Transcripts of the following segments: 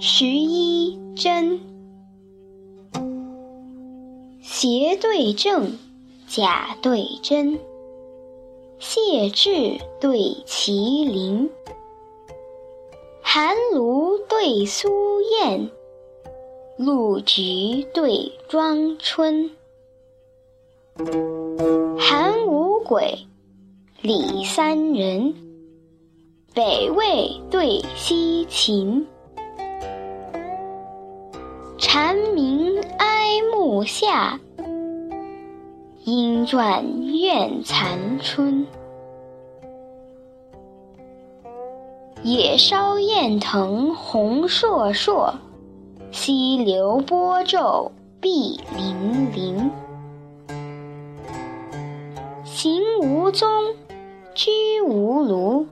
十一真，邪对正，假对真，谢稚对麒麟，寒炉对苏燕，露菊对庄春，韩五鬼，李三人，北魏对西秦。蝉鸣哀暮夏，莺啭怨残春。野烧雁腾红烁烁，溪流波皱碧粼粼。行无踪，居无庐，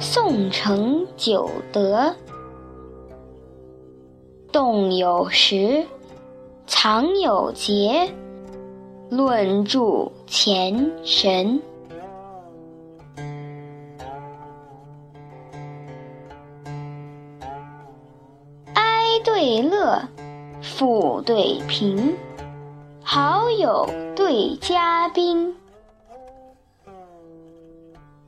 宋城九德。动有时，藏有节，论著前神。哀对乐，富对贫，好友对嘉宾，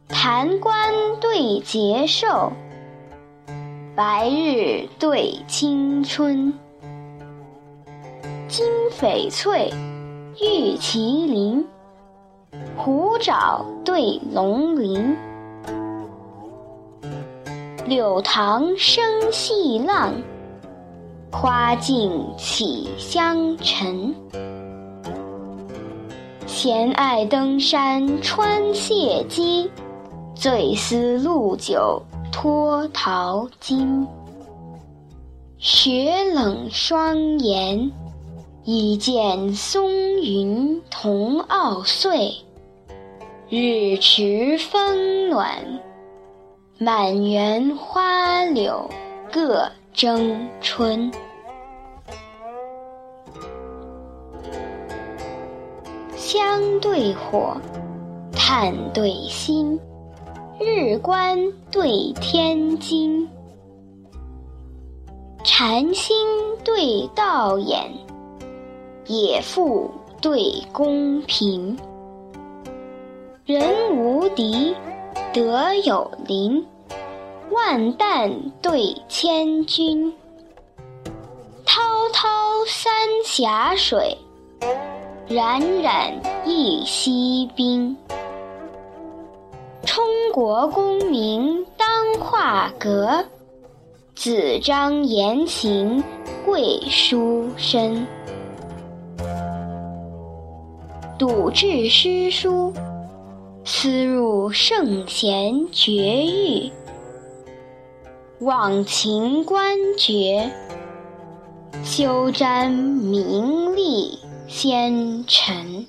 弹冠对节寿。白日对青春，金翡翠，玉麒麟，虎爪对龙鳞，柳塘生细浪，花径起香尘。闲爱登山穿谢机，醉思陆酒。脱桃金，雪冷霜严，一见松云同傲岁。日迟风暖，满园花柳各争春。香对火，炭对薪。日观对天津，禅心对道眼，野妇对公平。人无敌，德有邻，万担对千军。滔滔三峡水，冉冉一溪冰。国功名当画阁，子张言情贵书生。笃志诗书，思入圣贤绝域；忘情官爵，休沾名利先尘。